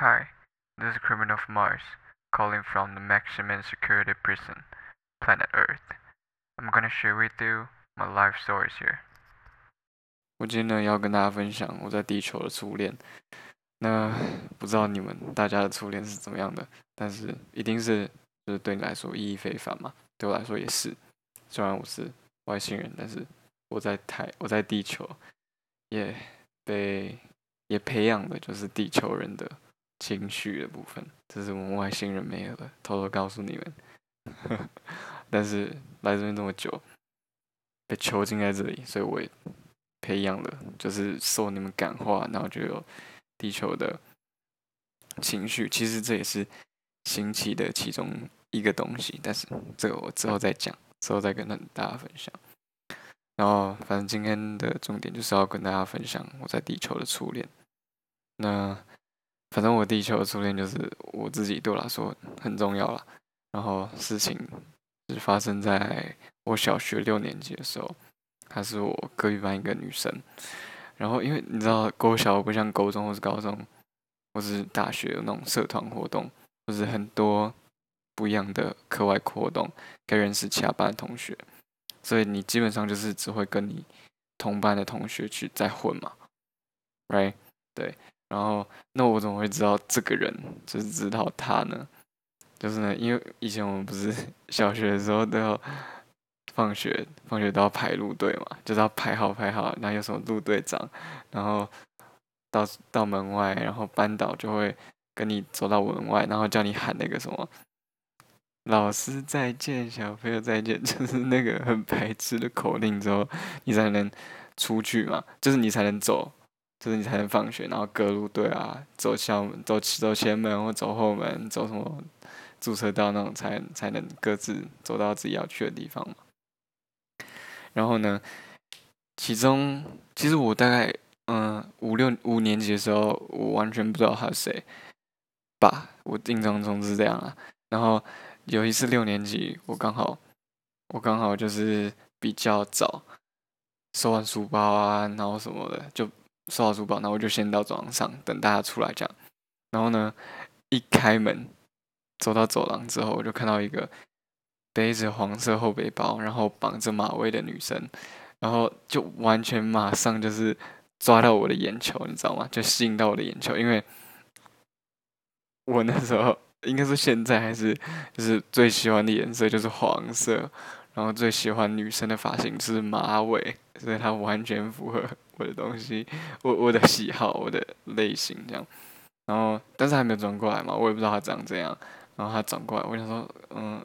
Hi, this is Criminal of Mars, calling from the maximum security prison, planet Earth. I'm gonna share with you my life stories here. 我今天呢要跟大家分享我在地球的初恋。那不知道你们大家的初恋是怎么样的？但是一定是就是对你来说意义非凡嘛？对我来说也是。虽然我是外星人，但是我在台我在地球也被也培养的就是地球人的情绪的部分，这是我们外星人没有的。偷偷告诉你们，但是来这边这么久，被囚禁在这里，所以我也培养了，就是受你们感化，然后就有。地球的情绪，其实这也是新奇的其中一个东西，但是这个我之后再讲，之后再跟大家分享。然后，反正今天的重点就是要跟大家分享我在地球的初恋。那反正我地球的初恋就是我自己对我来说很重要了。然后事情是发生在我小学六年级的时候，她是我隔壁班一个女生。然后，因为你知道，高小不像高中或是高中，或是大学有那种社团活动，或是很多不一样的课外活动，可以认识其他班的同学，所以你基本上就是只会跟你同班的同学去在混嘛，right？对。然后，那我怎么会知道这个人就是知道他呢？就是呢，因为以前我们不是小学的时候都要。放学，放学都要排路队嘛，就是要排好排好，然后有什么路队长，然后到到门外，然后班导就会跟你走到门外，然后叫你喊那个什么“老师再见，小朋友再见”，就是那个很白痴的口令之后，你才能出去嘛，就是你才能走，就是你才能放学，然后隔路队啊，走校门，走走前门或走后门，走什么注册道那种，才才能各自走到自己要去的地方嘛。然后呢，其中其实我大概嗯五六五年级的时候，我完全不知道他是谁吧，我印象中是这样啊。然后有一次六年级，我刚好我刚好就是比较早收完书包啊，然后什么的，就收好书包，然后我就先到走廊上等大家出来这样。然后呢，一开门走到走廊之后，我就看到一个。背着黄色后背包，然后绑着马尾的女生，然后就完全马上就是抓到我的眼球，你知道吗？就吸引到我的眼球，因为我那时候应该是现在还是就是最喜欢的颜色就是黄色，然后最喜欢女生的发型是马尾，所以它完全符合我的东西，我我的喜好，我的类型这样。然后但是还没有转过来嘛，我也不知道他长怎样。然后他转过来，我想说，嗯。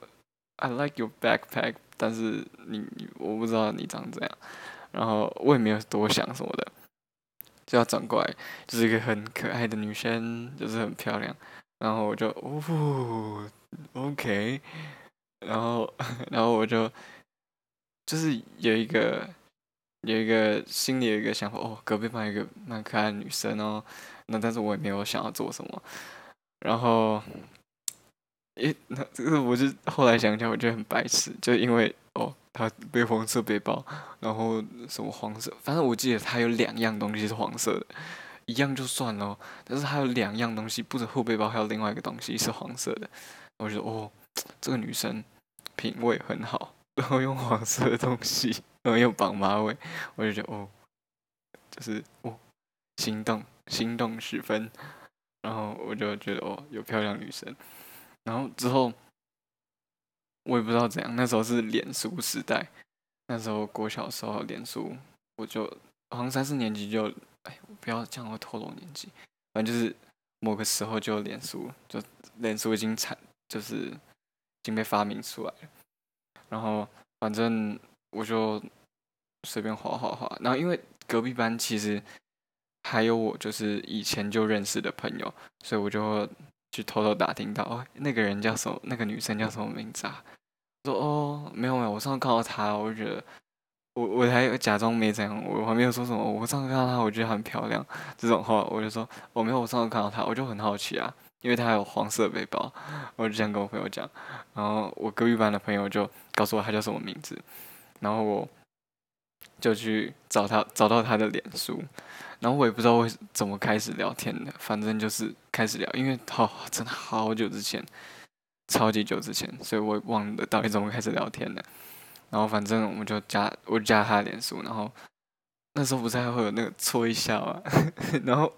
I like your backpack，但是你我不知道你长怎样，然后我也没有多想什么的，就要转过来，就是一个很可爱的女生，就是很漂亮，然后我就哦，OK，然后 然后我就就是有一个有一个心里有一个想法，哦，隔壁班一个蛮可爱的女生哦，那但是我也没有想要做什么，然后。诶，那这个我就后来想想，我觉得很白痴，就因为哦，她背黄色背包，然后什么黄色，反正我记得她有两样东西是黄色的，一样就算了，但是她有两样东西，不止后背包，还有另外一个东西是黄色的，我觉得哦，这个女生品味很好，然后用黄色的东西，然后又绑马尾，我就觉得哦，就是哦，心动，心动十分，然后我就觉得哦，有漂亮女生。然后之后，我也不知道怎样。那时候是脸书时代，那时候国小时候脸书，我就好像三四年级就，哎，不要这样会透露年纪。反正就是某个时候就脸书，就脸书已经产，就是已经被发明出来了。然后反正我就随便画画画。然后因为隔壁班其实还有我，就是以前就认识的朋友，所以我就。去偷偷打听到哦，那个人叫什么？那个女生叫什么名字啊？说哦，没有没有，我上次看到她，我就觉得我我还假装没怎样，我还没有说什么。我上次看到她，我觉得很漂亮，这种话我就说我没有。我上次看到她，我就很好奇啊，因为她还有黄色背包，我就这样跟我朋友讲。然后我隔壁班的朋友就告诉我她叫什么名字，然后我就去找她，找到她的脸书，然后我也不知道为怎么开始聊天的，反正就是。开始聊，因为好真的好久之前，超级久之前，所以我忘了到底怎么开始聊天的。然后反正我们就加，我加他脸书，然后那时候不是还会有那个搓一下嘛，然后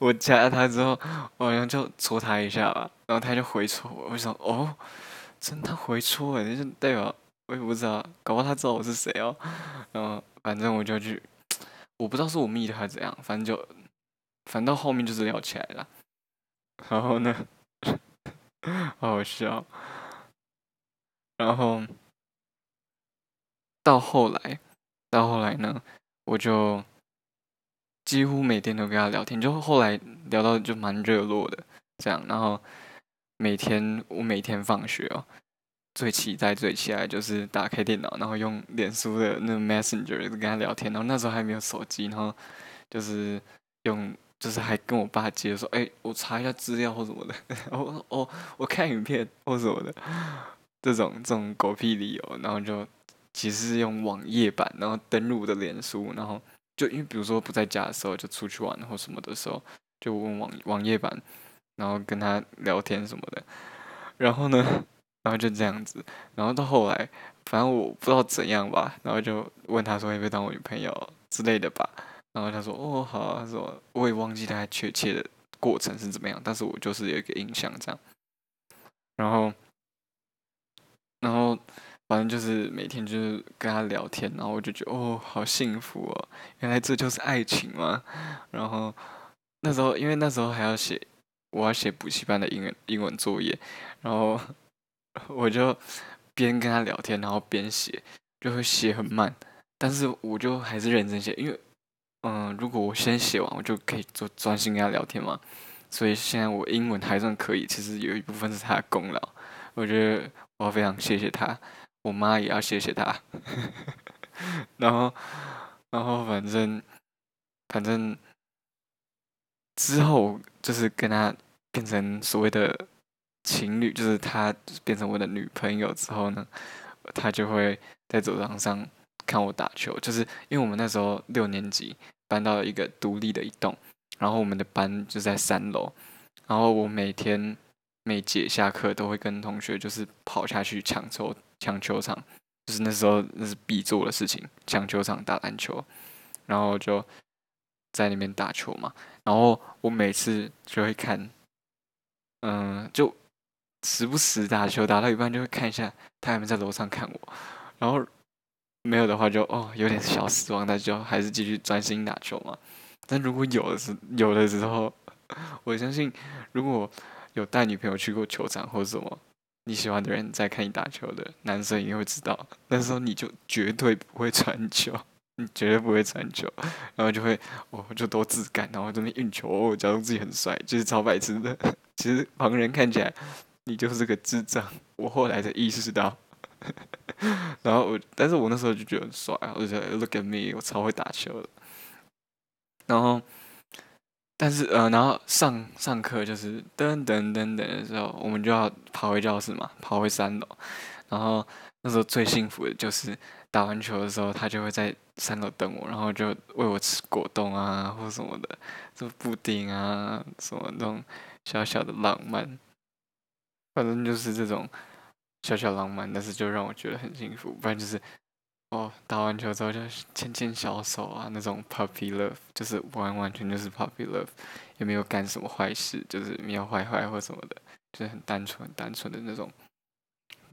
我加他之后，我好像就戳他一下吧，然后他就回戳我，我想哦，真的回戳哎，就代表我也不知道，搞不好他知道我是谁哦。然后反正我就去，我不知道是我密的还是怎样，反正就，反正到后面就是聊起来了。然后呢，好好笑。然后到后来，到后来呢，我就几乎每天都跟他聊天，就后来聊到就蛮热络的这样。然后每天我每天放学哦，最期待最期待就是打开电脑，然后用脸书的那个 Messenger 跟他聊天。然后那时候还没有手机，然后就是用，就是还跟我爸接说，哎，我查一下资料或什么的，我我我看影片或什么的。这种这种狗屁理由，然后就其实是用网页版，然后登录的脸书，然后就因为比如说不在家的时候，就出去玩或什么的时候，就问网网页版，然后跟他聊天什么的，然后呢，然后就这样子，然后到后来，反正我不知道怎样吧，然后就问他说要不要当我女朋友之类的吧，然后他说哦好，他说我也忘记他确切的过程是怎么样，但是我就是有一个印象这样，然后。然后，反正就是每天就是跟他聊天，然后我就觉得哦，好幸福哦，原来这就是爱情嘛。然后那时候，因为那时候还要写，我要写补习班的英文英文作业，然后我就边跟他聊天，然后边写，就会写很慢，但是我就还是认真写，因为嗯，如果我先写完，我就可以做专心跟他聊天嘛。所以现在我英文还算可以，其实有一部分是他的功劳，我觉得。我要非常谢谢他，我妈也要谢谢他。然后，然后反正，反正之后就是跟他变成所谓的情侣，就是他变成我的女朋友之后呢，他就会在走廊上看我打球。就是因为我们那时候六年级搬到了一个独立的一栋，然后我们的班就在三楼，然后我每天。每节下课都会跟同学就是跑下去抢球抢球场，就是那时候那是必做的事情，抢球场打篮球，然后就在那边打球嘛。然后我每次就会看，嗯，就时不时打球打到一半就会看一下他有没有在楼上看我，然后没有的话就哦有点小失望，那就还是继续专心打球嘛。但如果有的时有的时候，我相信如果。有带女朋友去过球场或者什么，你喜欢的人在看你打球的男生一定会知道，那时候你就绝对不会传球，你绝对不会传球，然后就会哦就多自干，然后这边运球，假装自己很帅，就是超白痴的。其实旁人看起来你就是个智障，我后来才意识到。然后我，但是我那时候就觉得很帅，我就觉得 look at me，我超会打球的。然后。但是呃，然后上上课就是噔噔噔噔的时候，我们就要跑回教室嘛，跑回三楼。然后那时候最幸福的就是打完球的时候，他就会在三楼等我，然后就喂我吃果冻啊，或什么的，做布丁啊，什么那种小小的浪漫。反正就是这种小小浪漫，但是就让我觉得很幸福。不然就是。哦，打完球之后就牵牵小手啊，那种 puppy love，就是完完全就是 puppy love，也没有干什么坏事，就是没有坏坏或什么的，就是很单纯、很单纯的那种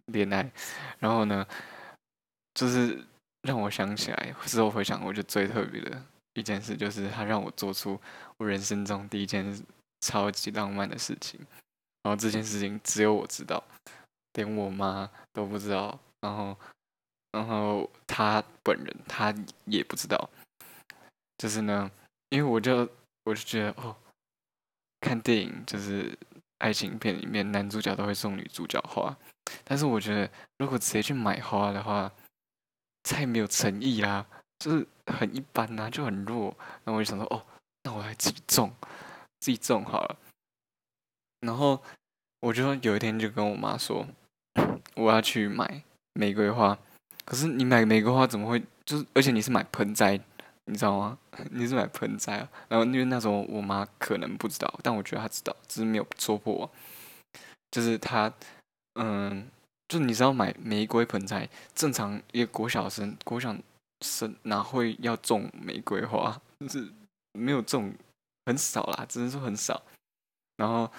恋爱。然后呢，就是让我想起来，事后回想，我觉得最特别的一件事，就是他让我做出我人生中第一件超级浪漫的事情。然后这件事情只有我知道，连我妈都不知道。然后。然后他本人他也不知道，就是呢，因为我就我就觉得哦，看电影就是爱情片里面男主角都会送女主角花，但是我觉得如果直接去买花的话，太没有诚意啦，就是很一般呐，就很弱。那我就想说哦，那我来自己种，自己种好了。然后我就有一天就跟我妈说，我要去买玫瑰花。可是你买玫瑰花怎么会？就是而且你是买盆栽，你知道吗？你是买盆栽啊？然后因为那时候我妈可能不知道，但我觉得她知道，只是没有说破我。就是她，嗯，就你知道买玫瑰盆栽，正常一个国小生，国小生哪会要种玫瑰花？就是没有种，很少啦，只能说很少。然后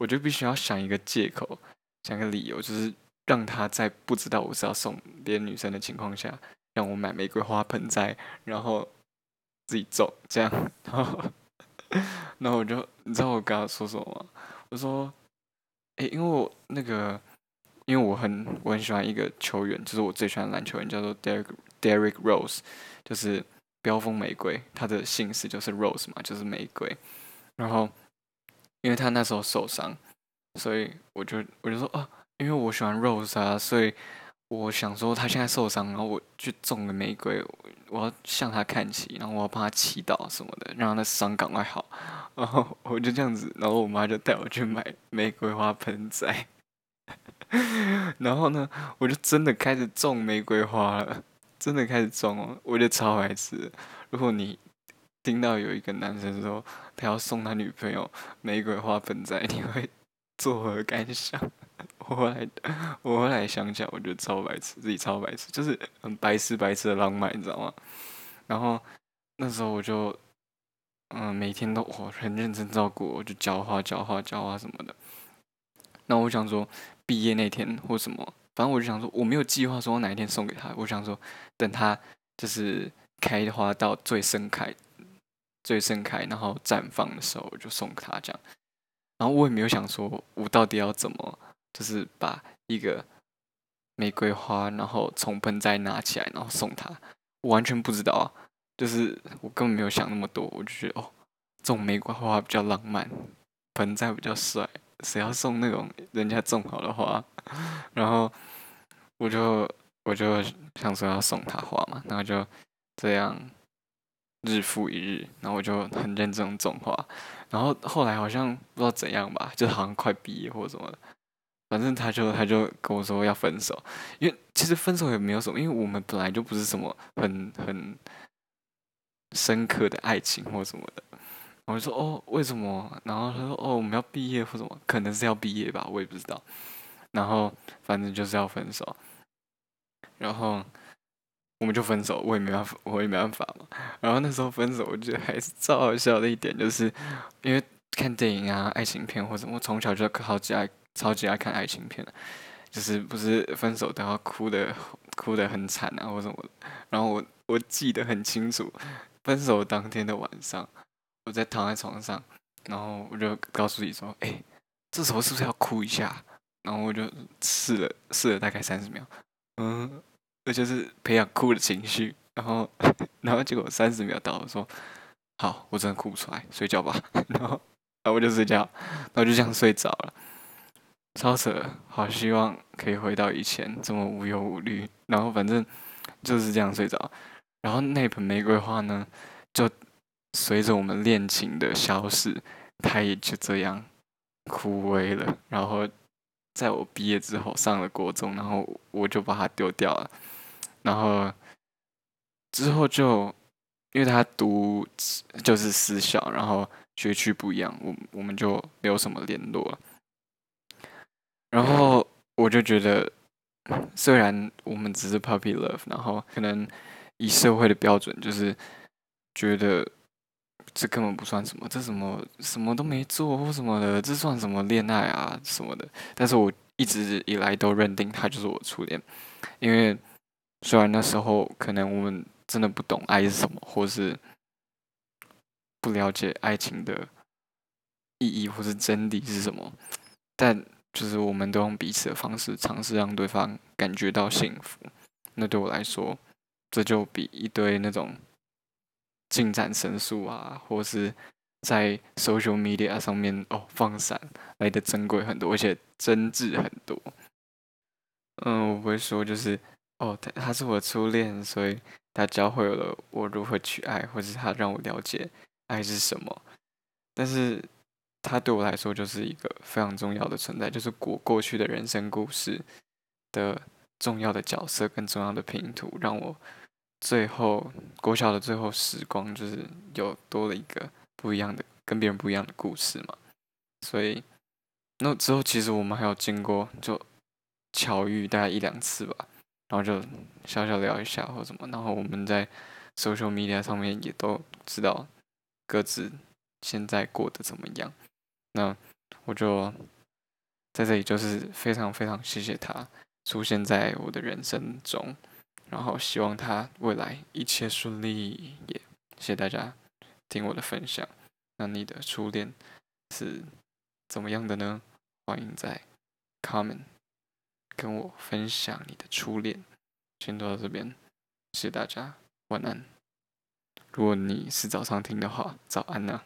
我就必须要想一个借口，想个理由，就是让他在不知道我是要送别的女生的情况下，让我买玫瑰花盆栽，然后。自己种这样，然后，然后我就，你知道我跟他说什么吗？我说，诶，因为我那个，因为我很我很喜欢一个球员，就是我最喜欢的篮球员，叫做 Derek Derek Rose，就是飙风玫瑰，他的姓氏就是 Rose 嘛，就是玫瑰。然后，因为他那时候受伤，所以我就我就说啊，因为我喜欢 Rose 啊，所以。我想说，他现在受伤，然后我去种个玫瑰，我要向他看齐，然后我要帮他祈祷什么的，让他的伤赶快好。然后我就这样子，然后我妈就带我去买玫瑰花盆栽。然后呢，我就真的开始种玫瑰花了，真的开始种哦，我就超爱吃。如果你听到有一个男生说他要送他女朋友玫瑰花盆栽，你会作何感想？我后来，我后来想起来，我觉得超白痴，自己超白痴，就是很白痴白痴的浪漫，你知道吗？然后那时候我就，嗯，每天都我很认真照顾，我就浇花、浇花、浇花什么的。那我想说，毕业那天或什么，反正我就想说，我没有计划说我哪一天送给他。我想说，等他就是开花到最盛开、最盛开，然后绽放的时候，我就送给他这样。然后我也没有想说，我到底要怎么。就是把一个玫瑰花，然后从盆栽拿起来，然后送他。我完全不知道啊，就是我根本没有想那么多，我就觉得哦，种玫瑰花比较浪漫，盆栽比较帅，谁要送那种人家种好的花？然后我就我就想说要送他花嘛，然后就这样日复一日，然后我就很认真种花。然后后来好像不知道怎样吧，就好像快毕业或者什么的。反正他就他就跟我说要分手，因为其实分手也没有什么，因为我们本来就不是什么很很深刻的爱情或什么的。我就说哦，为什么？然后他说哦，我们要毕业或什么，可能是要毕业吧，我也不知道。然后反正就是要分手，然后我们就分手，我也没办法，我也没办法嘛。然后那时候分手，我觉得还是超好笑的一点，就是因为看电影啊、爱情片或者，我从小就好几爱。超级爱看爱情片就是不是分手都要哭的哭的很惨啊或什么，然后我我记得很清楚，分手当天的晚上，我在躺在床上，然后我就告诉你说，哎，这时候是不是要哭一下？然后我就试了试了大概三十秒，嗯，就是培养哭的情绪，然后然后结果三十秒到，我说好，我真的哭不出来，睡觉吧，然后然后我就睡觉，然后就这样睡着了。超扯，好希望可以回到以前这么无忧无虑。然后反正就是这样睡着。然后那盆玫瑰花呢，就随着我们恋情的消逝，它也就这样枯萎了。然后在我毕业之后上了国中，然后我就把它丢掉了。然后之后就因为他读就是私校，然后学区不一样，我我们就没有什么联络。然后我就觉得，虽然我们只是 puppy love，然后可能以社会的标准，就是觉得这根本不算什么，这什么什么都没做或什么的，这算什么恋爱啊什么的。但是我一直以来都认定他就是我初恋，因为虽然那时候可能我们真的不懂爱是什么，或是不了解爱情的意义或是真理是什么，但。就是我们都用彼此的方式尝试让对方感觉到幸福，那对我来说，这就比一堆那种进展神速啊，或是在 social media 上面哦放闪来的珍贵很多，而且真挚很多。嗯，我不会说就是哦，他他是我的初恋，所以他教会了我如何去爱，或是他让我了解爱是什么，但是。他对我来说就是一个非常重要的存在，就是过过去的人生故事的重要的角色跟重要的拼图，让我最后国小的最后时光，就是有多了一个不一样的、跟别人不一样的故事嘛。所以那之后，其实我们还有经过就巧遇大概一两次吧，然后就小小聊一下或什么，然后我们在 social media 上面也都知道各自现在过得怎么样。那我就在这里，就是非常非常谢谢他出现在我的人生中。然后希望他未来一切顺利，也谢谢大家听我的分享。那你的初恋是怎么样的呢？欢迎在 comment 跟我分享你的初恋。先到这边，谢谢大家，晚安。如果你是早上听的话，早安呢。